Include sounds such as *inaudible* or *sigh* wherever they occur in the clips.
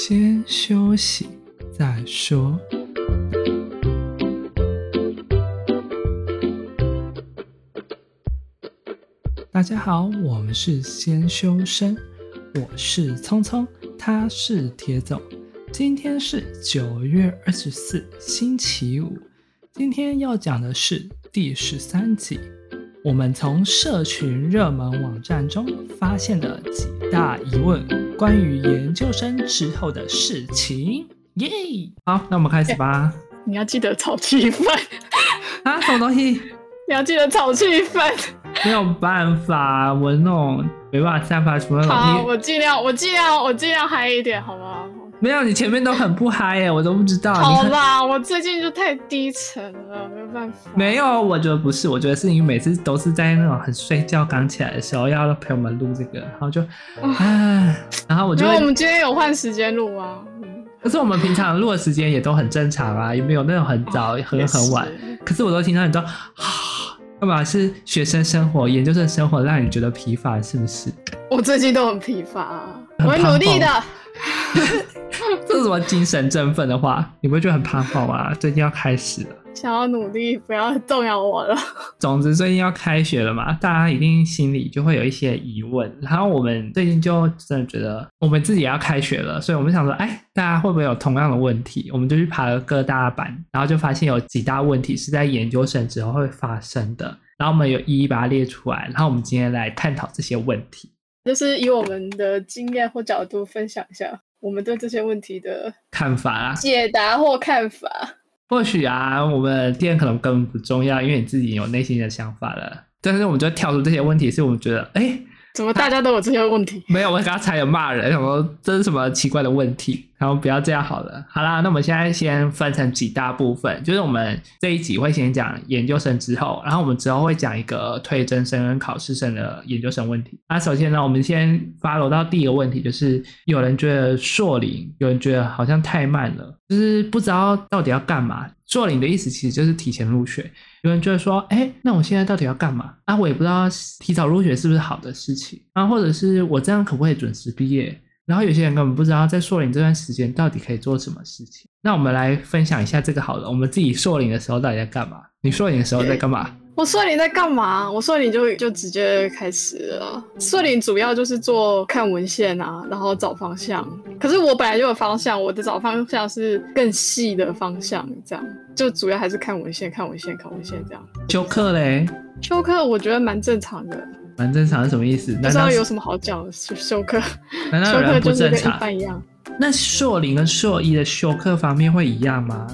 先休息再说。大家好，我们是先修身，我是聪聪，他是铁总。今天是九月二十四，星期五。今天要讲的是第十三集。我们从社群热门网站中发现的几大疑问，关于研究生之后的事情。耶！好，那我们开始吧。你要记得炒气氛啊！什么东西？你要记得炒气氛。没有办法，我那种没办法散发出来。好，我尽量，我尽量，我尽量嗨一点，好吗？没有，你前面都很不嗨耶，我都不知道。好啦，我最近就太低沉了，没有办法。没有，我觉得不是，我觉得是你每次都是在那种很睡觉刚起来的时候要陪我们录这个，然后就，唉，然后我就。因为我们今天有换时间录啊。可是我们平常录的时间也都很正常啊，也没有那种很早和很晚。可是我都听到你说，啊，*sniffs* 干嘛是学生生活、研究生生活让你觉得疲乏，是不是？我最近都很疲乏啊，我会努力的。*laughs* *laughs* 这是什么精神振奋的话？你不会觉得很怕跑吗？最近要开始了，想要努力，不要动摇我了。总之，最近要开学了嘛，大家一定心里就会有一些疑问。然后我们最近就真的觉得，我们自己也要开学了，所以我们想说，哎，大家会不会有同样的问题？我们就去爬了各大版，然后就发现有几大问题是在研究生之后会发生的。然后我们有一一把它列出来，然后我们今天来探讨这些问题，就是以我们的经验或角度分享一下。我们对这些问题的看法啊，解答或看法，或许啊，我们店可能根本不重要，因为你自己有内心的想法了。但是我们就跳出这些问题，是我们觉得，哎。怎么大家都有这些问题？没有，我刚才有骂人，想说这是什么奇怪的问题？然后不要这样好了。好啦，那我们现在先分成几大部分，就是我们这一集会先讲研究生之后，然后我们之后会讲一个推甄生跟考试生的研究生问题。那首先呢，我们先 follow 到第一个问题，就是有人觉得硕龄，有人觉得好像太慢了，就是不知道到底要干嘛。硕龄的意思其实就是提前入学。有人觉得说，哎，那我现在到底要干嘛啊？我也不知道提早入学是不是好的事情啊，或者是我这样可不可以准时毕业？然后有些人根本不知道在硕龄这段时间到底可以做什么事情。那我们来分享一下这个好了，我们自己硕龄的时候到底在干嘛？你硕龄的时候在干嘛？*laughs* 我硕龄在干嘛？我硕龄就就直接开始了。硕龄主要就是做看文献啊，然后找方向。可是我本来就有方向，我的找方向是更细的方向，这样就主要还是看文献、看文献、看文献这样。修课嘞？修课我觉得蛮正常的。蛮正常是什么意思？不知道有什么好讲的？修课？*laughs* 难道有人不正常？一般一样。那硕零跟硕一的修课方面会一样吗？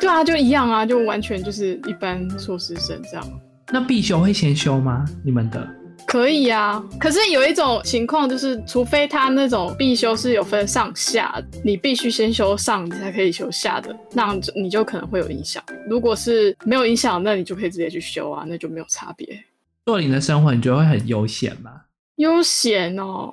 对啊，就一样啊，就完全就是一般硕士生这样。那必修会先修吗？你们的可以啊，可是有一种情况就是，除非他那种必修是有分上下，你必须先修上，你才可以修下的，那你就可能会有影响。如果是没有影响，那你就可以直接去修啊，那就没有差别。硕林的生活你觉得会很悠闲吗？悠闲哦，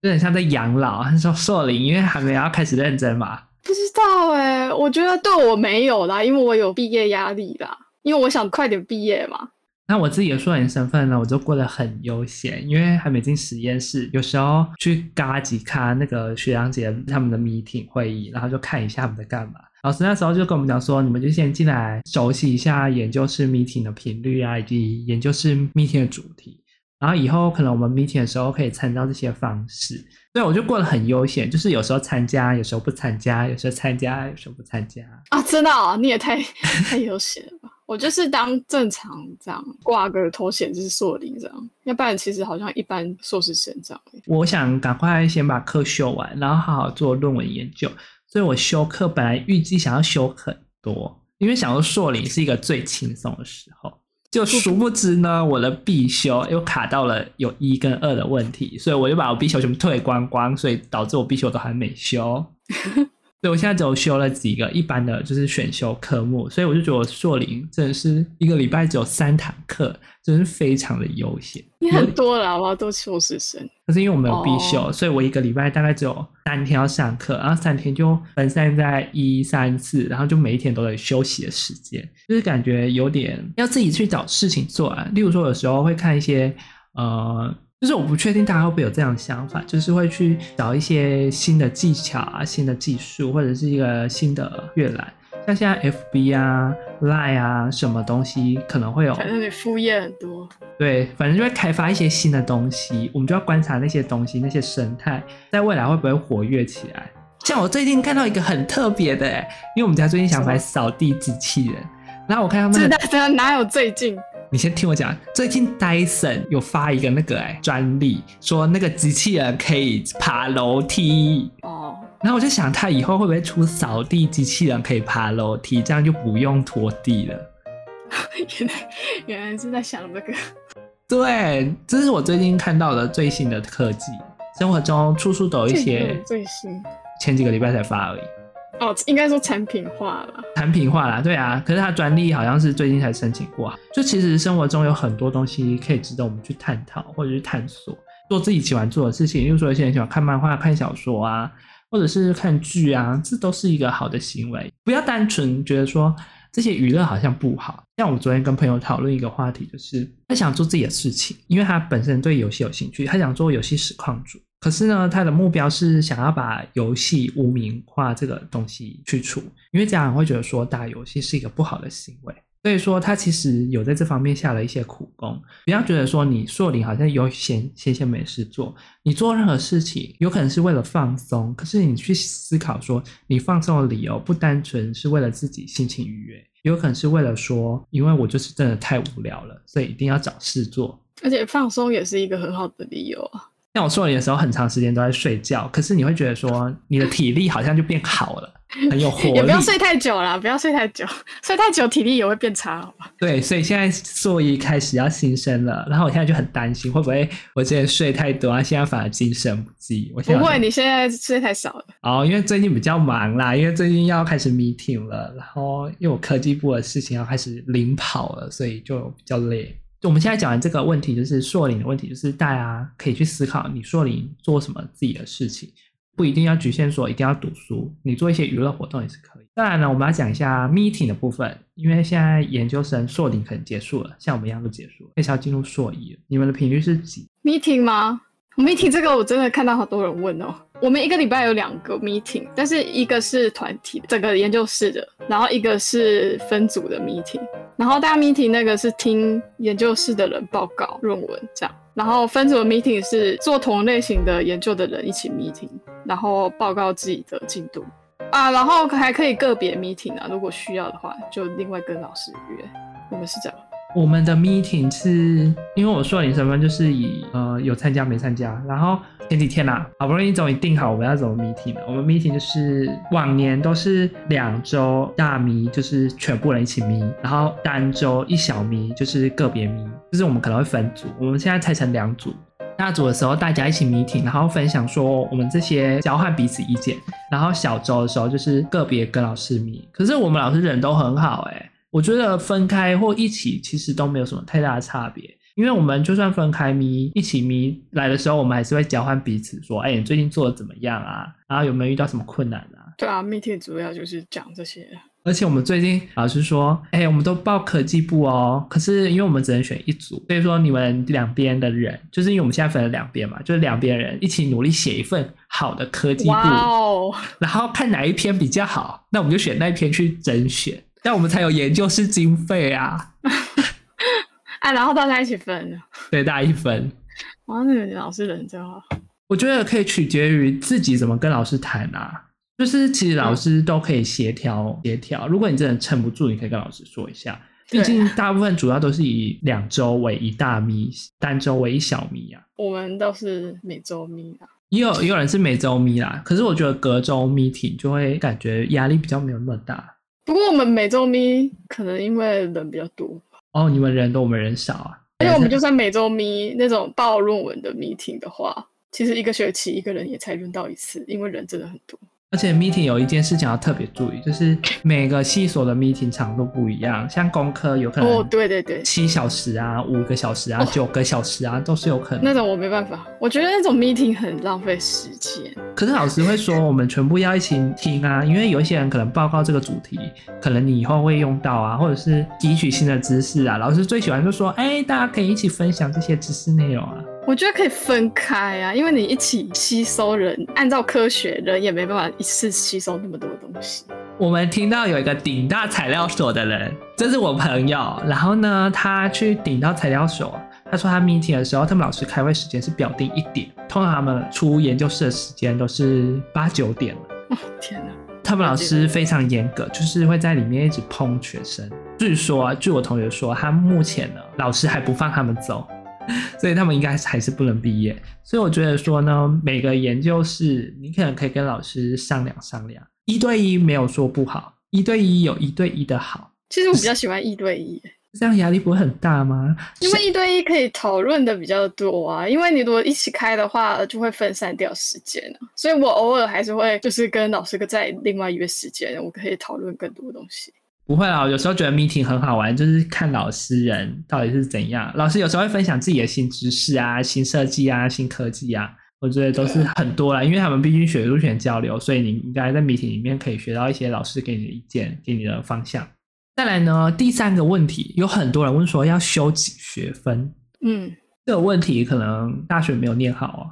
有点像在养老。他说硕林，因为还没有要开始认真嘛。不知道哎、欸，我觉得对我没有啦，因为我有毕业压力啦，因为我想快点毕业嘛。那我自己的硕龄身份呢，我就过得很悠闲，因为还没进实验室，有时候去嘎几看那个学长姐他们的 meeting 会议，然后就看一下他们在干嘛。老师那时候就跟我们讲说，你们就先进来熟悉一下研究室 meeting 的频率啊，以及研究室 meeting 的主题，然后以后可能我们 meeting 的时候可以参照这些方式。所以我就过得很悠闲，就是有时候参加，有时候不参加，有时候参加，有时候不参加。啊，真的啊，你也太 *laughs* 太悠闲了吧。我就是当正常这样挂个头衔，就是硕林这样，要不然其实好像一般硕士生这样。我想赶快先把课修完，然后好好做论文研究。所以我修课本来预计想要修很多，因为想说硕领是一个最轻松的时候，就殊不知呢，我的必修又卡到了有一跟二的问题，所以我就把我必修全部退光光，所以导致我必修都还没修。*laughs* 所以我现在只有修了几个一般的就是选修科目，所以我就觉得我硕林真的是一个礼拜只有三堂课，真是非常的悠闲。你很多了好不好？都是硕士生。可是因为我没有必修，oh. 所以我一个礼拜大概只有三天要上课，然后三天就分散在一三四，然后就每一天都有休息的时间，就是感觉有点要自己去找事情做啊。例如说有时候会看一些呃。就是我不确定大家会不会有这样的想法，就是会去找一些新的技巧啊、新的技术，或者是一个新的阅览。像现在 FB 啊、Line 啊，什么东西可能会有，反正你副业很多。对，反正就会开发一些新的东西，我们就要观察那些东西、那些生态，在未来会不会活跃起来。像我最近看到一个很特别的，因为我们家最近想买扫地机器人，然后我看他们，知道哪有最近？你先听我讲，最近 Dyson 有发一个那个哎专利，说那个机器人可以爬楼梯哦。然后我就想，他以后会不会出扫地机器人可以爬楼梯，这样就不用拖地了？*laughs* 原来原来是在想这个。对，这是我最近看到的最新的科技，生活中处处都有一些最新。前几个礼拜才发而已。哦，应该说产品化了。产品化啦，对啊。可是它专利好像是最近才申请过。就其实生活中有很多东西可以值得我们去探讨或者是探索，做自己喜欢做的事情。例如说，有些人喜欢看漫画、看小说啊。或者是看剧啊，这都是一个好的行为。不要单纯觉得说这些娱乐好像不好。像我昨天跟朋友讨论一个话题，就是他想做自己的事情，因为他本身对游戏有兴趣，他想做游戏实况主。可是呢，他的目标是想要把游戏污名化这个东西去除，因为家长会觉得说打游戏是一个不好的行为。所以说，他其实有在这方面下了一些苦功。不要觉得说你硕林好像有闲闲闲没事做，你做任何事情有可能是为了放松，可是你去思考说，你放松的理由不单纯是为了自己心情愉悦，有可能是为了说，因为我就是真的太无聊了，所以一定要找事做。而且放松也是一个很好的理由啊。像我硕理的时候，很长时间都在睡觉，可是你会觉得说，你的体力好像就变好了。很有活力，*laughs* 也不要睡太久了，不要睡太久，睡太久体力也会变差，好吧？*laughs* 对，所以现在硕一开始要新生了，然后我现在就很担心，会不会我之前睡太多啊，现在反而精神不济？我不会，你现在睡太少了。哦，因为最近比较忙啦，因为最近要开始 meeting 了，然后因为我科技部的事情要开始领跑了，所以就比较累。就我们现在讲完这个问题，就是硕林的问题，就是大家可以去思考，你硕林做什么自己的事情。不一定要局限说一定要读书，你做一些娱乐活动也是可以。当然呢，我们要讲一下 meeting 的部分，因为现在研究生硕林可能结束了，像我们一样都结束了，开始要进入硕一了。你们的频率是几？meeting 吗？meeting 这个我真的看到好多人问哦。我们一个礼拜有两个 meeting，但是一个是团体整个研究室的，然后一个是分组的 meeting。然后大家 meeting 那个是听研究室的人报告论文这样，然后分组 meeting 是做同类型的研究的人一起 meeting，然后报告自己的进度啊，然后还可以个别 meeting 啊，如果需要的话就另外跟老师约。我们是这样。我们的 meeting 是因为我硕林身份就是以呃有参加没参加，然后前几天呐、啊，好不容易终于定好我们要怎么 meeting 了。我们 meeting 就是往年都是两周大咪，就是全部人一起咪，然后单周一小咪，就是个别咪，就是我们可能会分组。我们现在拆成两组，大组的时候大家一起 meeting，然后分享说我们这些交换彼此意见，然后小周的时候就是个别跟老师 meet。可是我们老师人都很好哎、我觉得分开或一起其实都没有什么太大的差别，因为我们就算分开咪，一起咪来的时候，我们还是会交换彼此说，哎，你最近做的怎么样啊？然后有没有遇到什么困难啊？对啊，meeting 主要就是讲这些。而且我们最近老师说，哎，我们都报科技部哦，可是因为我们只能选一组，所以说你们两边的人，就是因为我们现在分了两边嘛，就是两边人一起努力写一份好的科技部然后看哪一篇比较好，那我们就选那一篇去甄选。这样我们才有研究室经费啊！*laughs* 哎，然后大家一起分，对，大家一分。*laughs* 哇，那个老师人真好。我觉得可以取决于自己怎么跟老师谈啊。就是其实老师都可以协调协调。如果你真的撑不住，你可以跟老师说一下。毕竟大部分主要都是以两周为一大咪，单周为一小咪啊。我们都是每周咪啊。也有也有人是每周咪啦，可是我觉得隔周 meeting 就会感觉压力比较没有那么大。不过我们每周咪可能因为人比较多哦，你们人多，我们人少啊。而且我们就算每周咪那种报论文的 meeting 的话，其实一个学期一个人也才轮到一次，因为人真的很多。而且 meeting 有一件事情要特别注意，就是每个系所的 meeting 长度不一样，像工科有可能哦，对对对，七小时啊，五个小时啊，九个小时啊，都是有可能。那种我没办法，我觉得那种 meeting 很浪费时间。可是老师会说，我们全部要一起听啊，因为有一些人可能报告这个主题，可能你以后会用到啊，或者是汲取新的知识啊。老师最喜欢就说，哎，大家可以一起分享这些知识内容啊。我觉得可以分开啊，因为你一起吸收人，按照科学人也没办法一次吸收那么多东西。我们听到有一个顶大材料所的人，这是我朋友，然后呢，他去顶到材料所，他说他 meeting 的时候，他们老师开会时间是表定一点，通常他们出研究室的时间都是八九点了。哦天哪！他们老师非常严格，就是会在里面一直碰学生。据说，据我同学说，他目前呢，老师还不放他们走，*laughs* 所以他们应该还是不能毕业。所以我觉得说呢，每个研究室你可能可以跟老师商量商量，一对一没有说不好，一对一有一对一的好。其实我比较喜欢一对一。*laughs* 这样压力不会很大吗？因为一对一可以讨论的比较多啊，因为你如果一起开的话，就会分散掉时间啊。所以我偶尔还是会就是跟老师在另外约时间，我可以讨论更多东西。不会啊，有时候觉得 meeting 很好玩，就是看老师人到底是怎样。老师有时候会分享自己的新知识啊、新设计啊、新科技啊，我觉得都是很多啦。因为他们毕竟学术权交流，所以你应该在 meeting 里面可以学到一些老师给你的意见，给你的方向。再来呢，第三个问题，有很多人问说要修几学分？嗯，这个问题可能大学没有念好啊。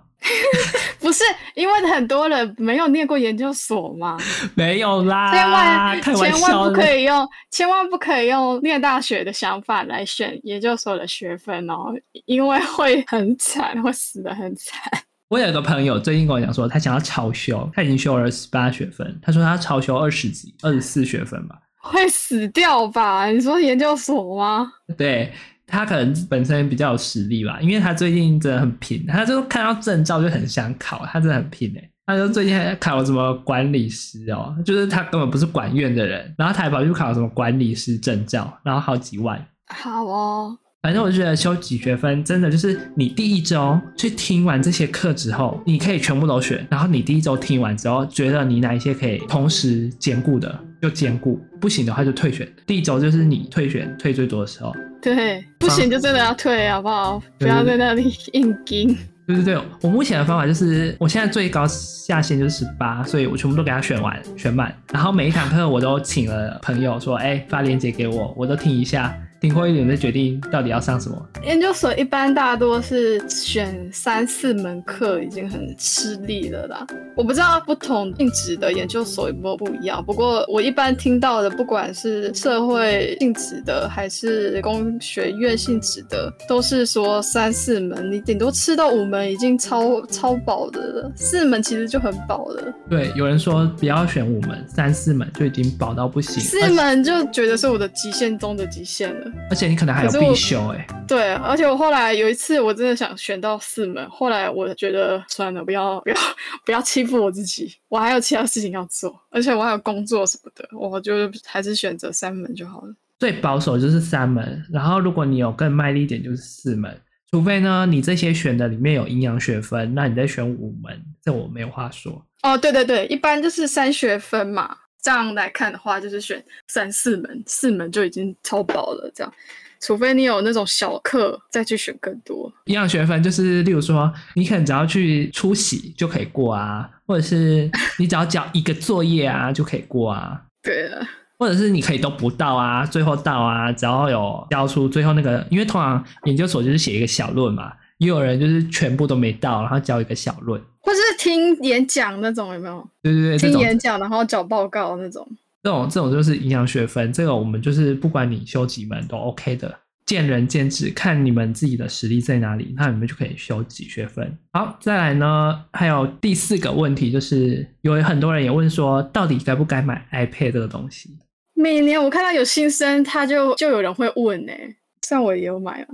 不是，因为很多人没有念过研究所嘛。*laughs* 没有啦，千万千万不可以用，千万不可以用念大学的想法来选研究所的学分哦，因为会很惨，会死得很惨。我有一个朋友最近跟我讲说，他想要超修，他已经修了十八学分，他说他超修二十几、二十四学分吧。会死掉吧？你说研究所吗？对，他可能本身比较有实力吧，因为他最近真的很拼，他就看到证照就很想考，他真的很拼哎。他就最近还考什么管理师哦，就是他根本不是管院的人，然后他还跑去考什么管理师证照，然后好几万。好哦。反正我觉得修几学分真的就是你第一周去听完这些课之后，你可以全部都选。然后你第一周听完之后，觉得你哪一些可以同时兼顾的就兼顾，不行的话就退选。第一周就是你退选退最多的时候。对，不行就真的要退，好不好？不要在那里硬撑。对对对，我目前的方法就是，我现在最高下限就是十八，所以我全部都给他选完选满。然后每一堂课我都请了朋友说，哎，发链接给我，我都听一下。听过一点再决定到底要上什么。研究所一般大多是选三四门课，已经很吃力了啦。我不知道不同性质的研究所有没有不一样，不过我一般听到的，不管是社会性质的还是工学院性质的，都是说三四门，你顶多吃到五门已经超超饱的了，四门其实就很饱了。对，有人说不要选五门，三四门就已经饱到不行，四门就觉得是我的极限中的极限了。而且你可能还有必修哎，对，而且我后来有一次我真的想选到四门，后来我觉得算了，不要不要不要欺负我自己，我还有其他事情要做，而且我还有工作什么的，我就还是选择三门就好了。最保守就是三门，然后如果你有更卖力一点就是四门，除非呢你这些选的里面有营养学分，那你再选五门，这我没有话说。哦，对对对，一般就是三学分嘛。这样来看的话，就是选三四门，四门就已经超薄了。这样，除非你有那种小课，再去选更多。营养学分就是，例如说，你可能只要去出席就可以过啊，或者是你只要交一个作业啊就可以过啊。*laughs* 对了，或者是你可以都不到啊，最后到啊，只要有交出最后那个，因为通常研究所就是写一个小论嘛，也有人就是全部都没到，然后交一个小论。或是听演讲那种有没有？对对对，听演讲然后交报告那种。这种这种就是营养学分，这个我们就是不管你修几门都 OK 的，见仁见智，看你们自己的实力在哪里，那你们就可以修几学分。好，再来呢，还有第四个问题就是，有很多人也问说，到底该不该买 iPad 这个东西？每年我看到有新生，他就就有人会问呢、欸，像我也有买啊，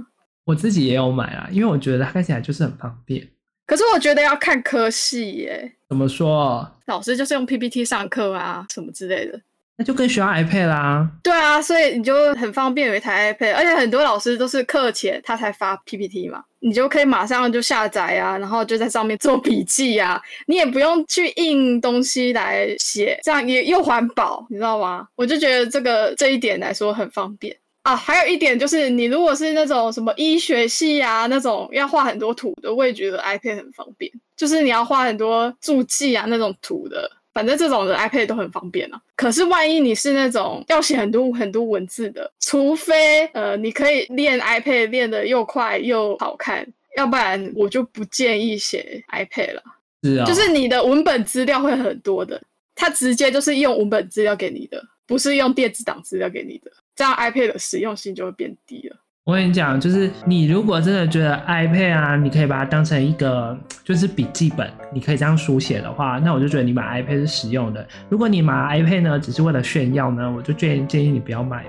我自己也有买啊，因为我觉得它看起来就是很方便。可是我觉得要看科系耶。怎么说？老师就是用 PPT 上课啊，什么之类的。那就更需要 iPad 啦。对啊，所以你就很方便有一台 iPad，而且很多老师都是课前他才发 PPT 嘛，你就可以马上就下载啊，然后就在上面做笔记啊，你也不用去印东西来写，这样也又环保，你知道吗？我就觉得这个这一点来说很方便。啊，还有一点就是，你如果是那种什么医学系啊，那种要画很多图的，我也觉得 iPad 很方便。就是你要画很多注记啊那种图的，反正这种的 iPad 都很方便啊。可是万一你是那种要写很多很多文字的，除非呃你可以练 iPad 练得又快又好看，要不然我就不建议写 iPad 了。是啊、哦，就是你的文本资料会很多的，它直接就是用文本资料给你的，不是用电子档资料给你的，这样 iPad 的实用性就会变低了。我跟你讲，就是你如果真的觉得 iPad 啊，你可以把它当成一个就是笔记本，你可以这样书写的话，那我就觉得你买 iPad 是实用的。如果你买 iPad 呢，只是为了炫耀呢，我就建议建议你不要买。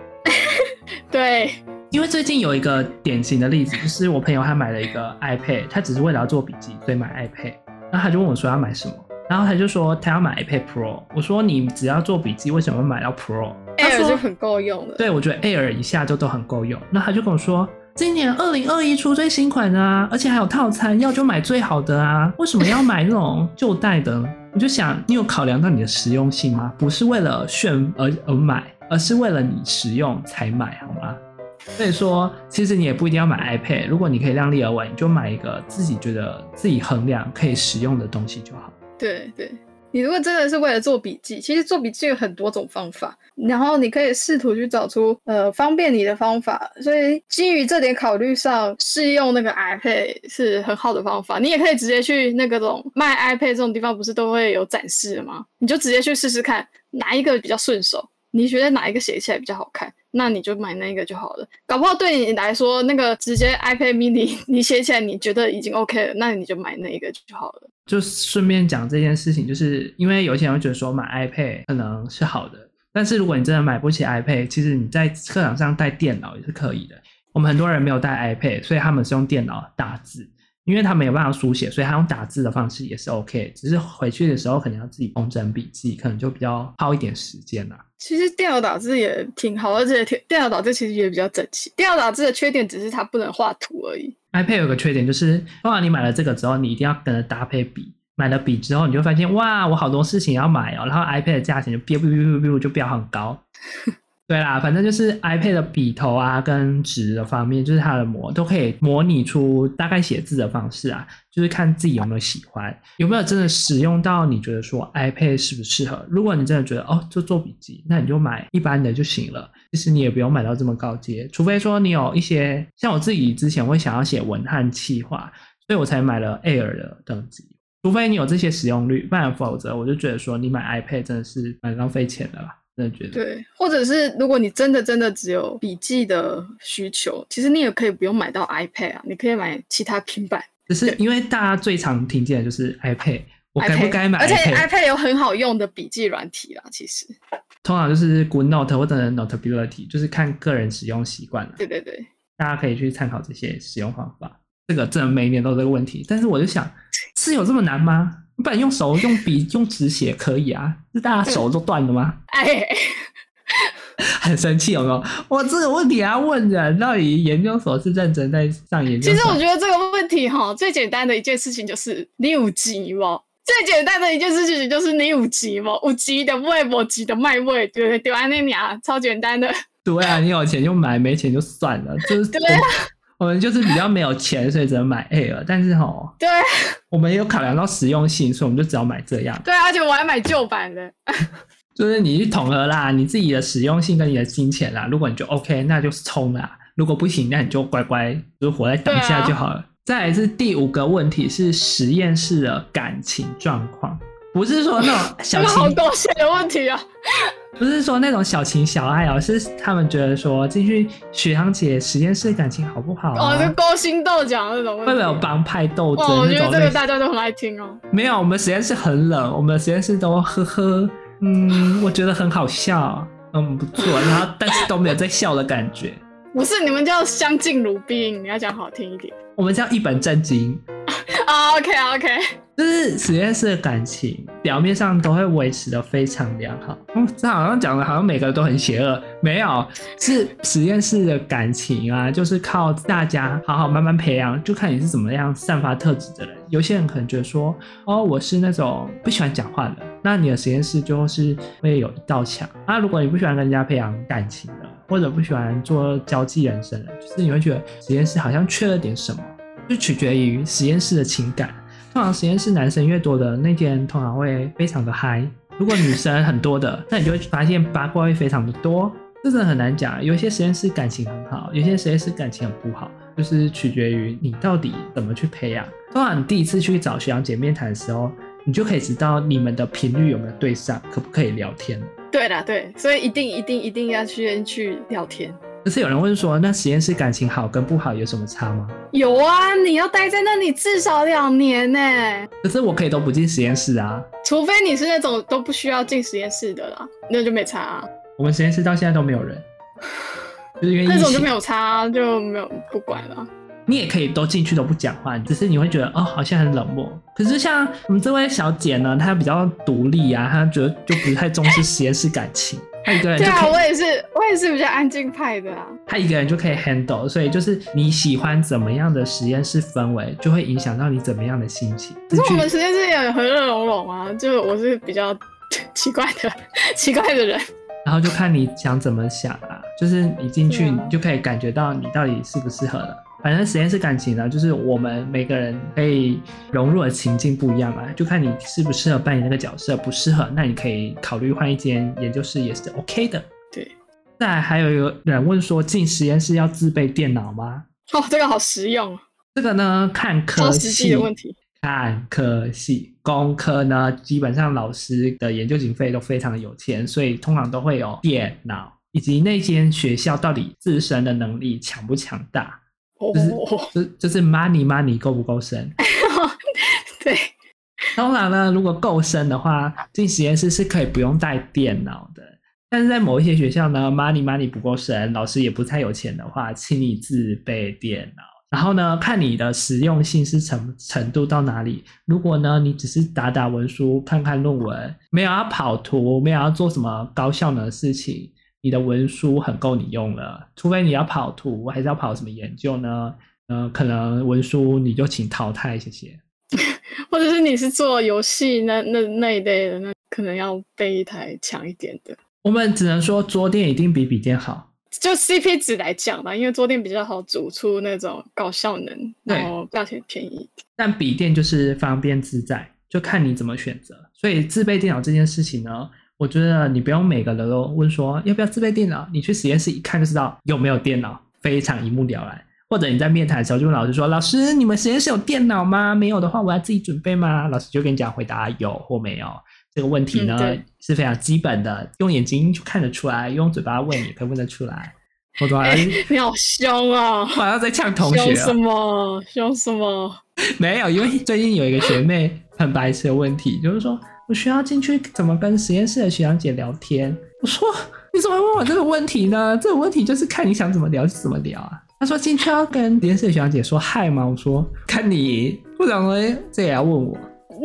*laughs* 对，因为最近有一个典型的例子，就是我朋友他买了一个 iPad，他只是为了要做笔记，所以买 iPad。然后他就问我说要买什么，然后他就说他要买 iPad Pro。我说你只要做笔记，为什么会买到 Pro？Air 就很够用了。对，我觉得 Air 一下就都很够用。那他就跟我说，今年二零二一出最新款啊，而且还有套餐，要就买最好的啊，为什么要买那种 *laughs* 旧代的？我就想，你有考量到你的实用性吗？不是为了炫而而买，而是为了你实用才买，好吗？所以说，其实你也不一定要买 iPad，如果你可以量力而为，你就买一个自己觉得自己衡量可以使用的东西就好。对对。你如果真的是为了做笔记，其实做笔记有很多种方法，然后你可以试图去找出呃方便你的方法。所以基于这点考虑上，试用那个 iPad 是很好的方法。你也可以直接去那个种卖 iPad 这种地方，不是都会有展示的吗？你就直接去试试看哪一个比较顺手，你觉得哪一个写起来比较好看，那你就买那个就好了。搞不好对你来说，那个直接 iPad mini *laughs* 你写起来你觉得已经 OK 了，那你就买那个就好了。就顺便讲这件事情，就是因为有些人会觉得说买 iPad 可能是好的，但是如果你真的买不起 iPad，其实你在课堂上带电脑也是可以的。我们很多人没有带 iPad，所以他们是用电脑打字，因为他们没有办法书写，所以他用打字的方式也是 OK。只是回去的时候可能要自己工整笔记，可能就比较耗一点时间啦。其实电脑打字也挺好，而且电脑打字其实也比较整齐。电脑打字的缺点只是它不能画图而已。iPad 有个缺点就是，当然你买了这个之后，你一定要跟着搭配笔。买了笔之后，你就发现哇，我好多事情要买哦。然后 iPad 的价钱就飙飙飙飙飙就飙很高。对啦，反正就是 iPad 的笔头啊跟纸的方面，就是它的模都可以模拟出大概写字的方式啊，就是看自己有没有喜欢，有没有真的使用到你觉得说 iPad 适不适合。如果你真的觉得哦，就做笔记，那你就买一般的就行了。其实你也不用买到这么高阶，除非说你有一些像我自己之前会想要写文案企划，所以我才买了 Air 的等级。除非你有这些使用率，不然否则我就觉得说你买 iPad 真的是蛮浪费钱的啦。真的觉得对，或者是如果你真的真的只有笔记的需求，其实你也可以不用买到 iPad 啊，你可以买其他平板。只是因为大家最常听见的就是 iPad，我该不该买？而且 iPad 有很好用的笔记软体啦，其实 *laughs* 通常就是 GoodNote 或者 Notability，就是看个人使用习惯。对对对，大家可以去参考这些使用方法。这个真的每一年都有这个问题，但是我就想，是有这么难吗？你不然用手、用笔、用纸写可以啊，是大家手都断了吗？哎，*laughs* 很生气有没有？我这个问题还要问人，到底研究所是认真在上研究？其实我觉得这个问题哈，最简单的一件事情就是你有急吗？最简单的一件事情就是你有急吗？有急的买，无急的卖位，对不对？对啊，那俩超简单的。对啊，你有钱就买，没钱就算了，就是对啊。我们就是比较没有钱，所以只能买 Air。但是吼，对，我们也有考量到实用性，所以我们就只要买这样。对，而且我还买旧版的。*laughs* 就是你去统合啦，你自己的实用性跟你的金钱啦。如果你就 OK，那就冲啦。如果不行，那你就乖乖就活在当下就好了。啊、再来是第五个问题是实验室的感情状况，不是说那种 *laughs* 小情好多些的问题啊。不是说那种小情小爱哦，是他们觉得说进去学长姐实验室感情好不好、啊？哦，就勾心斗角那种，会不会有帮派斗争？哦，我觉得这个大家都很爱听哦。没有，我们实验室很冷，我们实验室都呵呵，嗯，我觉得很好笑，嗯，不错，然后但是都没有在笑的感觉。*laughs* 不是，你们叫相敬如宾，你要讲好听一点。我们叫一本正经。*laughs* 啊，OK OK。就是实验室的感情，表面上都会维持的非常良好。嗯，这好像讲的，好像每个人都很邪恶。没有，是实验室的感情啊，就是靠大家好好慢慢培养，就看你是怎么样散发特质的人。有些人可能觉得说，哦，我是那种不喜欢讲话的，那你的实验室就是会有一道墙。那如果你不喜欢跟人家培养感情的，或者不喜欢做交际人生的，就是你会觉得实验室好像缺了点什么，就取决于实验室的情感。通常实验室男生越多的那天，通常会非常的嗨。如果女生很多的，那你就会发现八卦会非常的多。这真的很难讲。有些实验室感情很好，有些实验室感情很不好。就是取决于你到底怎么去培养。通常你第一次去找学长姐面谈的时候，你就可以知道你们的频率有没有对上，可不可以聊天。对啦，对，所以一定一定一定要先去聊天。可是有人问说，那实验室感情好跟不好有什么差吗？有啊，你要待在那里至少两年呢。可是我可以都不进实验室啊，除非你是那种都不需要进实验室的啦，那就没差啊。我们实验室到现在都没有人，*laughs* 就是因为那种就没有差，啊就没有不管了。你也可以都进去都不讲话，只是你会觉得哦，好像很冷漠。可是像我们这位小姐呢，她比较独立啊，她觉得就不太重视实验室感情。对啊，我也是，我也是比较安静派的啊。他一个人就可以 handle，所以就是你喜欢怎么样的实验室氛围，就会影响到你怎么样的心情。可是我们实验室也和乐融融啊，就我是比较 *laughs* 奇怪的 *laughs* 奇怪的人。然后就看你想怎么想啦，就是你进去，你就可以感觉到你到底适不适合了。反正实验室感情呢，就是我们每个人可以融入的情境不一样嘛，就看你适不适合扮演那个角色，不适合，那你可以考虑换一间研究室也是 OK 的。对。再还有一个人问说，进实验室要自备电脑吗？哦，这个好实用。这个呢，看科系的问题。看科系，工科呢，基本上老师的研究经费都非常的有钱，所以通常都会有电脑，以及那间学校到底自身的能力强不强大。就是就就是 money money 够不够深？*laughs* 对，当然呢，如果够深的话，进实验室是可以不用带电脑的。但是在某一些学校呢，money money 不够深，老师也不太有钱的话，请你自备电脑。然后呢，看你的实用性是程程度到哪里。如果呢，你只是打打文书、看看论文，没有要跑图，没有要做什么高效能的事情。你的文书很够你用了，除非你要跑图，还是要跑什么研究呢？呃，可能文书你就请淘汰，谢谢。或者是你是做游戏那那那一类的，那可能要备一台强一点的。我们只能说桌垫一定比笔电好，就 CP 值来讲吧，因为桌垫比较好组出那种高效能，然后价钱便宜。但笔电就是方便自在，就看你怎么选择。所以自备电脑这件事情呢？我觉得你不用每个人都问说要不要自备电脑，你去实验室一看就知道有没有电脑，非常一目了然。或者你在面谈的时候就问老师说：“老师，你们实验室有电脑吗？没有的话，我要自己准备吗？”老师就跟你讲回答有或没有。这个问题呢、嗯、是非常基本的，用眼睛就看得出来，用嘴巴问也可以问得出来。我说：“哎，*laughs* 你好凶啊！*laughs* 我好像在呛同学、啊。”凶什么？凶什么？*laughs* 没有，因为最近有一个学妹很白痴的问题，就是说。我需要进去怎么跟实验室的学长姐聊天？我说你怎么问我这个问题呢？这个问题就是看你想怎么聊就怎么聊啊。他说进去要跟实验室的学长姐说嗨吗？我说看你不想说，这也要问我。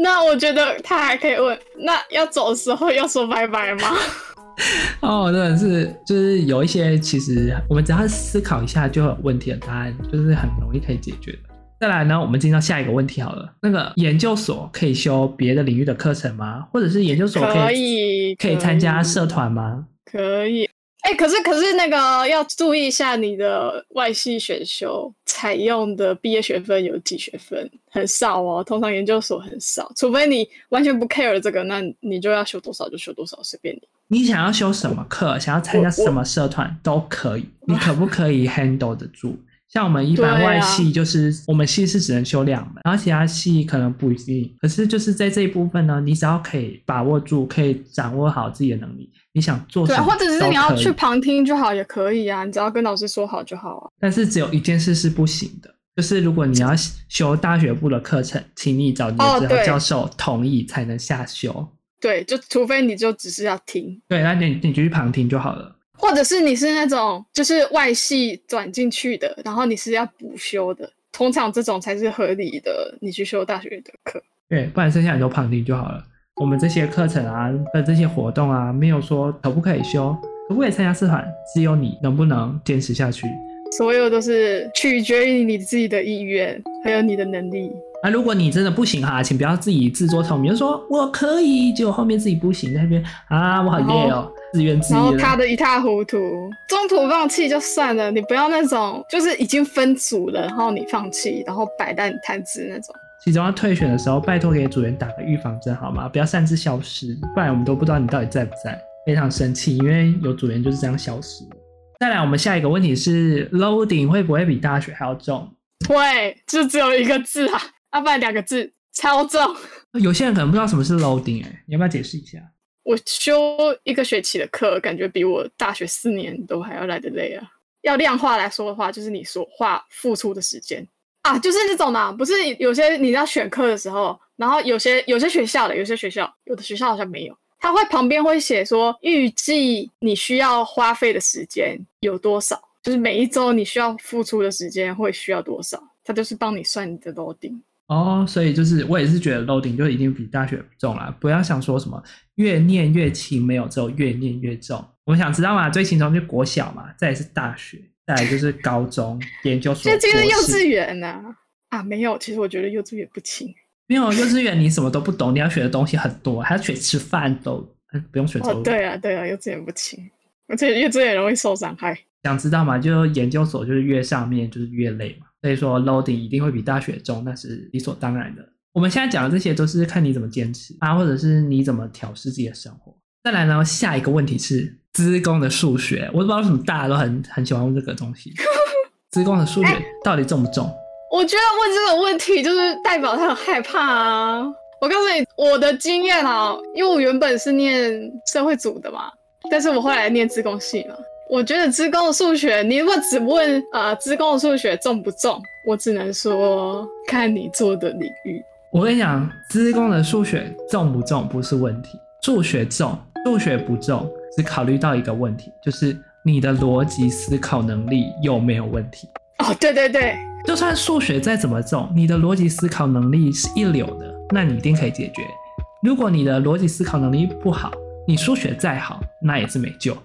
那我觉得他还可以问，那要走的时候要说拜拜吗？*laughs* 哦，真的是就是有一些其实我们只要思考一下就有问题的答案，就是很容易可以解决的。再来呢，我们进到下一个问题好了。那个研究所可以修别的领域的课程吗？或者是研究所可以可以参加社团吗？可以。哎、欸，可是可是那个要注意一下，你的外系选修采用的毕业学分有几学分？很少哦，通常研究所很少，除非你完全不 care 这个，那你就要修多少就修多少，随便你。你想要修什么课，想要参加什么社团都可以，你可不可以 handle 得住？像我们一般外系，就是我们系是只能修两门，啊、然后其他系可能不一定。可是就是在这一部分呢，你只要可以把握住，可以掌握好自己的能力，你想做什么，对，或者是你要去旁听就好，也可以啊。你只要跟老师说好就好啊。但是只有一件事是不行的，就是如果你要修大学部的课程，请你找你的指导教授同意才能下修。哦、对，就除非你就只是要听。对，那你你就去旁听就好了。或者是你是那种就是外系转进去的，然后你是要补修的，通常这种才是合理的。你去修大学的课，对，不然剩下你都旁听就好了。我们这些课程啊，跟这些活动啊，没有说可不可以修，可不可以参加社团，只有你能不能坚持下去。所有都是取决于你自己的意愿，还有你的能力。那、啊、如果你真的不行哈，请不要自己自作聪明，就说我可以，结果后面自己不行，在那边啊，我好累哦，自怨自艾，然后他的一塌糊涂，中途放弃就算了，你不要那种就是已经分组了，然后你放弃，然后摆烂摊子那种。其中要退选的时候，拜托给组员打个预防针好吗？不要擅自消失，不然我们都不知道你到底在不在。非常生气，因为有组员就是这样消失。再来，我们下一个问题是，loading 会不会比大学还要重？会，就只有一个字啊，要不然两个字，超重。有些人可能不知道什么是 loading，哎，你要不要解释一下？我修一个学期的课，感觉比我大学四年都还要来得累啊。要量化来说的话，就是你所花付出的时间啊，就是这种的，不是有些你要选课的时候，然后有些有些学校的，有些学校有的学校好像没有。他会旁边会写说，预计你需要花费的时间有多少，就是每一周你需要付出的时间会需要多少，他就是帮你算你的楼顶。哦，所以就是我也是觉得 loading 就一定比大学重啦，不要想说什么越念越轻，没有之后越念越重。我想知道嘛，最轻松就国小嘛，再来是大学，再来就是高中研究所，就这个幼稚园呢、啊？啊，没有，其实我觉得幼稚园不轻。没有幼稚园，你什么都不懂，你要学的东西很多，还要学吃饭都不用学。哦，对啊，对啊，幼稚园不轻，而且幼稚园容易受伤害。想知道吗？就研究所就是越上面就是越累嘛，所以说 loading 一定会比大学重，那是理所当然的。我们现在讲的这些都是看你怎么坚持啊，或者是你怎么调试自己的生活。再来呢，下一个问题是资工的数学，我都不知道为什么大家都很很喜欢问这个东西。*laughs* 资工的数学到底重不重？我觉得问这个问题就是代表他很害怕啊！我告诉你我的经验啊，因为我原本是念社会组的嘛，但是我后来念资工系嘛。我觉得资工的数学，你如果只问呃资工的数学重不重，我只能说看你做的领域。我跟你讲，资工的数学重不重不是问题，数学重，数学不重，只考虑到一个问题，就是你的逻辑思考能力有没有问题。哦，对对对。就算数学再怎么重，你的逻辑思考能力是一流的，那你一定可以解决。如果你的逻辑思考能力不好，你数学再好，那也是没救。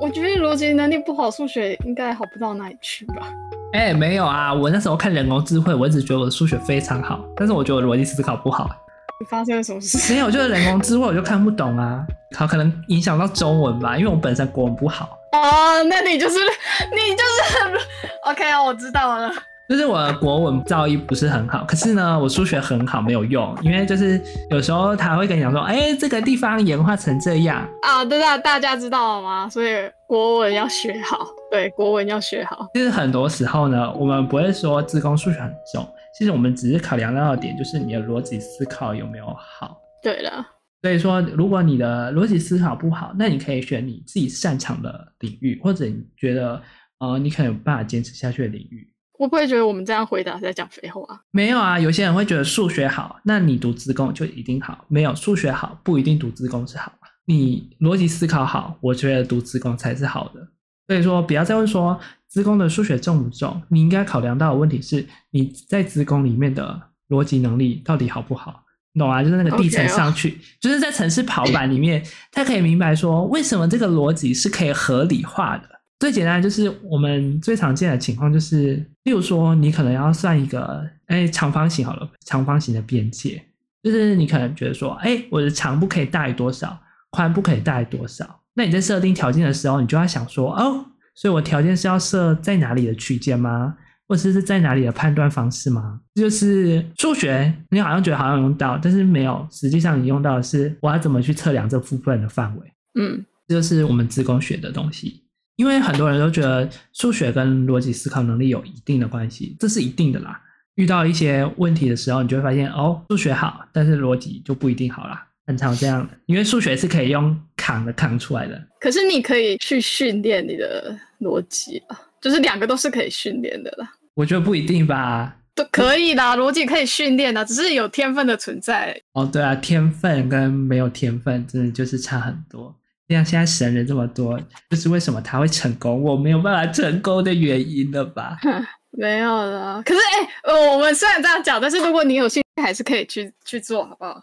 我觉得逻辑能力不好，数学应该好不到哪里去吧？哎、欸，没有啊，我那时候看人工智慧，我一直觉得我的数学非常好，但是我觉得我逻辑思考不好。你发生了什么事？没有，就是人工智慧我就看不懂啊，好，可能影响到中文吧，因为我本身国文不好。哦，那你就是你就是 OK 啊，我知道了。就是我的国文造诣不是很好，可是呢，我数学很好，没有用，因为就是有时候他会跟你讲说，哎、欸，这个地方演化成这样啊，对啊，大家知道了吗？所以国文要学好，对，国文要学好。其实很多时候呢，我们不会说自工数学很重，其实我们只是考量到的点就是你的逻辑思考有没有好。对了，所以说如果你的逻辑思考不好，那你可以选你自己擅长的领域，或者你觉得呃你可能有办法坚持下去的领域。我不会觉得我们这样回答是在讲废话。没有啊，有些人会觉得数学好，那你读资工就一定好。没有，数学好不一定读资工是好。你逻辑思考好，我觉得读资工才是好的。所以说，不要再问说资工的数学重不重，你应该考量到的问题是你在资工里面的逻辑能力到底好不好，懂啊？就是那个地层上去，Okay. 就是在城市跑板里面，他可以明白说为什么这个逻辑是可以合理化的。最简单就是我们最常见的情况就是，例如说你可能要算一个，哎，长方形好了，长方形的边界，就是你可能觉得说，哎，我的长不可以大于多少，宽不可以大于多少，那你在设定条件的时候，你就要想说，哦，所以我条件是要设在哪里的区间吗？或者是在哪里的判断方式吗？这就是数学，你好像觉得好像用到，但是没有，实际上你用到的是我要怎么去测量这部分的范围。嗯，这就是我们自工学的东西。因为很多人都觉得数学跟逻辑思考能力有一定的关系，这是一定的啦。遇到一些问题的时候，你就会发现哦，数学好，但是逻辑就不一定好啦。很常这样的，因为数学是可以用扛的扛出来的。可是你可以去训练你的逻辑啊，就是两个都是可以训练的啦。我觉得不一定吧，都可以啦，逻辑可以训练的，只是有天分的存在。哦，对啊，天分跟没有天分真的就是差很多。像现在神人这么多，就是为什么他会成功，我没有办法成功的原因了吧？*laughs* 没有了。可是哎、欸，我们虽然这样讲，但是如果你有兴趣，还是可以去去做，好不好？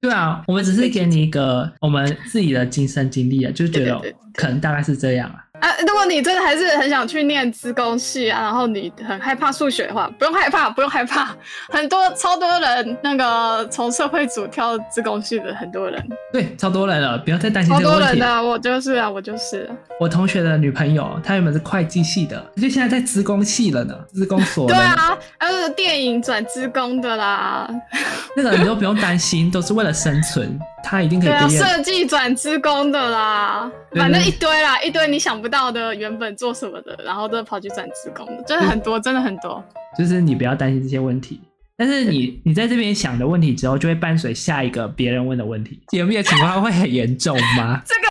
对啊，我们只是给你一个我们自己的亲身经历啊，就觉得可能大概是这样啊。啊，如果你真的还是很想去念资工系啊，然后你很害怕数学的话，不用害怕，不用害怕，*laughs* 很多超多人那个从社会组跳资工系的很多人，对，超多人了，不要太担心这个问题。超多人的，我就是啊，我就是。我同学的女朋友，她原本是会计系的，就现在在资工系了呢，资工所。*laughs* 对啊，呃，电影转资工的啦。*laughs* 那个你都不用担心，都是为了生存。他一定可以对啊，毕。设计转职工的啦，反正一堆啦，一堆你想不到的，原本做什么的，然后都跑去转职工的，真的很多，真的很多。就是你不要担心这些问题，但是你你在这边想的问题之后，就会伴随下一个别人问的问题。有没有情况会很严重吗？*laughs* 这个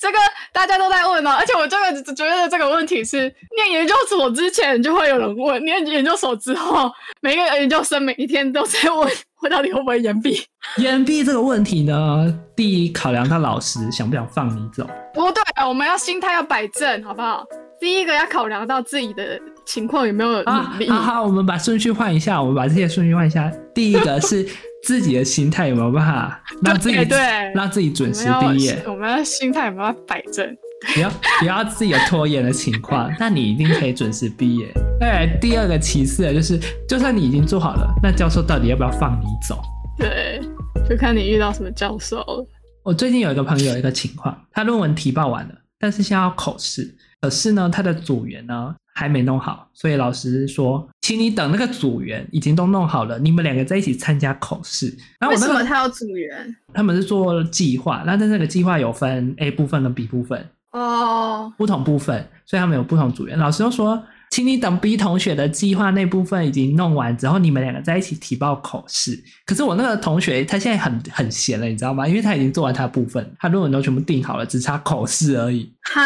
这个大家都在问啊，而且我这个觉得这个问题是念研究所之前就会有人问，念研究所之后，每个研究生每一天都在问，我到底会不会延毕？延毕这个问题呢，第一考量他老师想不想放你走。不对，我们要心态要摆正，好不好？第一个要考量到自己的情况有没有努力。啊、好好，我们把顺序换一下，我们把这些顺序换一下。第一个是 *laughs* 自己的心态有没有办法让自己对，对让自己准时毕业？我们要心态有没有摆正？不要不要自己有拖延的情况，*laughs* 那你一定可以准时毕业。对，第二个其次的就是，就算你已经做好了，那教授到底要不要放你走？对，就看你遇到什么教授了。我最近有一个朋友有一个情况，他论文提报完了，但是现在要口试。可是呢，他的组员呢还没弄好，所以老师说，请你等那个组员已经都弄好了，你们两个在一起参加口试。然后我、那个、为什么他要组员？他们是做计划，那在那个计划有分 A 部分跟 B 部分哦，不同部分，所以他们有不同组员。老师又说，请你等 B 同学的计划那部分已经弄完之后，你们两个在一起提报口试。可是我那个同学他现在很很闲了，你知道吗？因为他已经做完他的部分，他论文都全部定好了，只差口试而已。哈。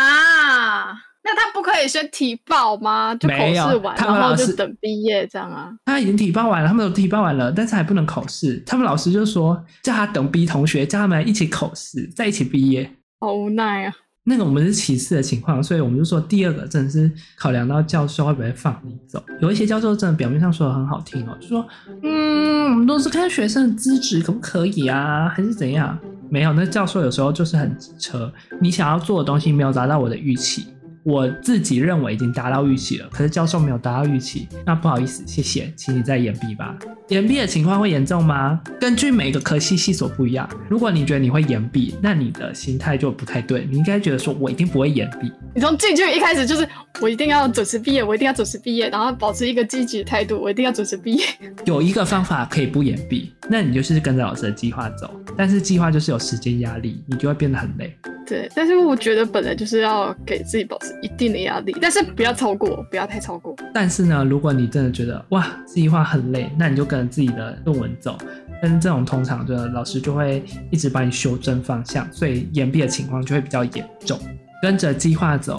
那他不可以先提报吗？就口试完，然后就等毕业这样啊？他已经提报完了，他们都提报完了，但是还不能口试。他们老师就说叫他等 B 同学，叫他们一起口试，在一起毕业。好无奈啊！那个我们是其次的情况，所以我们就说第二个真的是考量到教授会不会放你走。有一些教授真的表面上说的很好听哦，就说嗯，我们都是看学生的资质可不可以啊，还是怎样？没有，那教授有时候就是很扯，你想要做的东西没有达到我的预期。我自己认为已经达到预期了，可是教授没有达到预期，那不好意思，谢谢，请你再延毕吧。延毕的情况会严重吗？根据每个科系系所不一样。如果你觉得你会延毕，那你的心态就不太对，你应该觉得说我一定不会延毕。你从进去一开始就是我一定要准时毕业，我一定要准时毕业，然后保持一个积极的态度，我一定要准时毕业。有一个方法可以不延毕，那你就是跟着老师的计划走，但是计划就是有时间压力，你就会变得很累。对，但是我觉得本来就是要给自己保持一定的压力，但是不要超过，不要太超过。但是呢，如果你真的觉得哇，计划很累，那你就跟着自己的论文走。但是这种通常的老师就会一直帮你修正方向，所以延毕的情况就会比较严重。跟着计划走，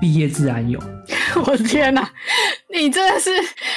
毕业自然有。*laughs* 我的天哪，你真的是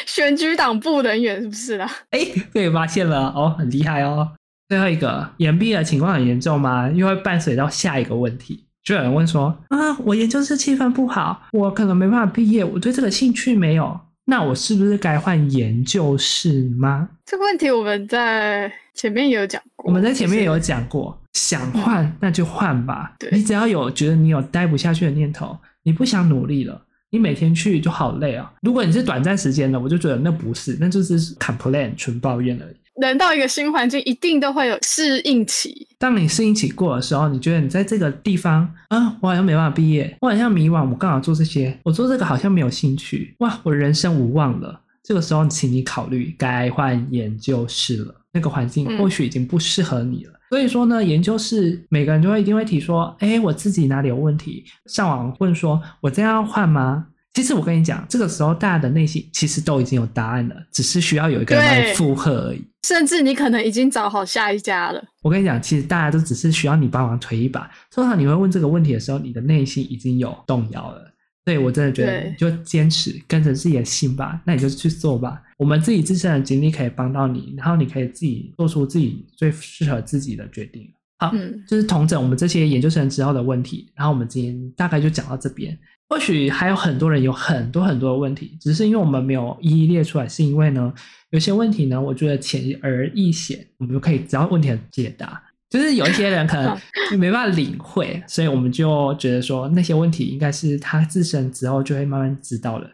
选举党部人员是不是啦？*laughs* 哎，被发现了哦，很厉害哦。最后一个，延毕的情况很严重吗？又会伴随到下一个问题，就有人问说啊，我研究室气氛不好，我可能没办法毕业，我对这个兴趣没有，那我是不是该换研究室吗？这个问题我们在前面也有讲过，我们在前面也有讲过，想换那就换吧。你只要有觉得你有待不下去的念头，你不想努力了，你每天去就好累啊。如果你是短暂时间的，我就觉得那不是，那就是 complain 纯抱怨而已。人到一个新环境，一定都会有适应期。当你适应期过的时候，你觉得你在这个地方啊，我好像没办法毕业，我好像迷惘，我干嘛做这些？我做这个好像没有兴趣，哇，我人生无望了。这个时候，请你考虑该换研究室了。那个环境或许已经不适合你了。嗯。所以说呢，研究室每个人都会一定会提说，哎，我自己哪里有问题？上网问说，我这样要换吗？其实我跟你讲，这个时候大家的内心其实都已经有答案了，只是需要有一个人来附和而已。甚至你可能已经找好下一家了。我跟你讲，其实大家都只是需要你帮忙推一把。通常你会问这个问题的时候，你的内心已经有动摇了。所以我真的觉得，你就坚持跟着自己的心吧，那你就去做吧。我们自己自身的经历可以帮到你，然后你可以自己做出自己最适合自己的决定。好，嗯，就是同整我们这些研究生之后的问题，然后我们今天大概就讲到这边。或许还有很多人有很多很多的问题，只是因为我们没有一一列出来，是因为呢，有些问题呢，我觉得浅而易显，我们就可以只要问题的解答。就是有一些人可能 *laughs* 没办法领会，所以我们就觉得说那些问题应该是他自身之后就会慢慢知道了。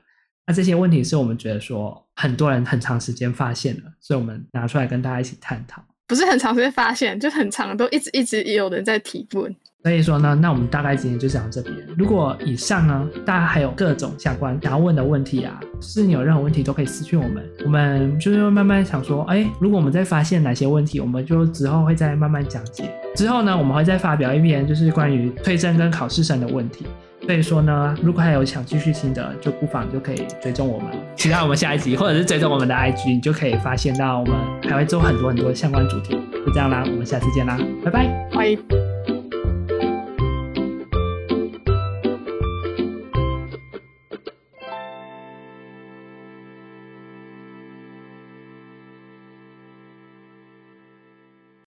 那这些问题是我们觉得说很多人很长时间发现了，所以我们拿出来跟大家一起探讨。不是很长时间发现，就很长都一直一直也有人在提问。所以说呢，那我们大概今天就讲到这边。如果以上呢，大家还有各种相关想要问的问题啊，是你有任何问题都可以私讯我们，我们就是会慢慢想说，哎，如果我们再发现哪些问题，我们就之后会再慢慢讲解。之后呢，我们会再发表一篇就是关于推甄跟考试生的问题。所以说呢，如果还有想继续听的，就不妨就可以追踪我们，期待我们下一集，或者是追踪我们的 IG，你就可以发现到我们还会做很多很多相关主题。就这样啦，我们下次见啦，拜拜，拜。